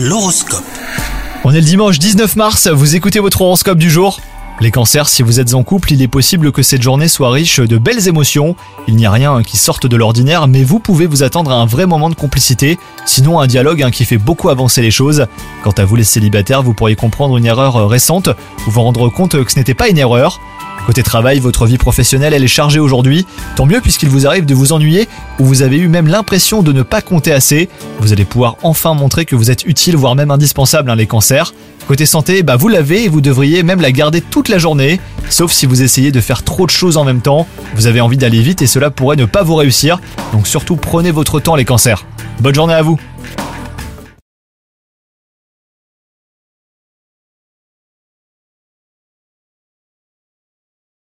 L'horoscope. On est le dimanche 19 mars, vous écoutez votre horoscope du jour? Les cancers, si vous êtes en couple, il est possible que cette journée soit riche de belles émotions. Il n'y a rien qui sorte de l'ordinaire, mais vous pouvez vous attendre à un vrai moment de complicité, sinon un dialogue hein, qui fait beaucoup avancer les choses. Quant à vous les célibataires, vous pourriez comprendre une erreur récente ou vous rendre compte que ce n'était pas une erreur. Côté travail, votre vie professionnelle, elle est chargée aujourd'hui. Tant mieux puisqu'il vous arrive de vous ennuyer ou vous avez eu même l'impression de ne pas compter assez. Vous allez pouvoir enfin montrer que vous êtes utile, voire même indispensable, hein, les cancers. Côté santé, bah vous l'avez et vous devriez même la garder toute la journée, sauf si vous essayez de faire trop de choses en même temps. Vous avez envie d'aller vite et cela pourrait ne pas vous réussir. Donc surtout prenez votre temps les cancers. Bonne journée à vous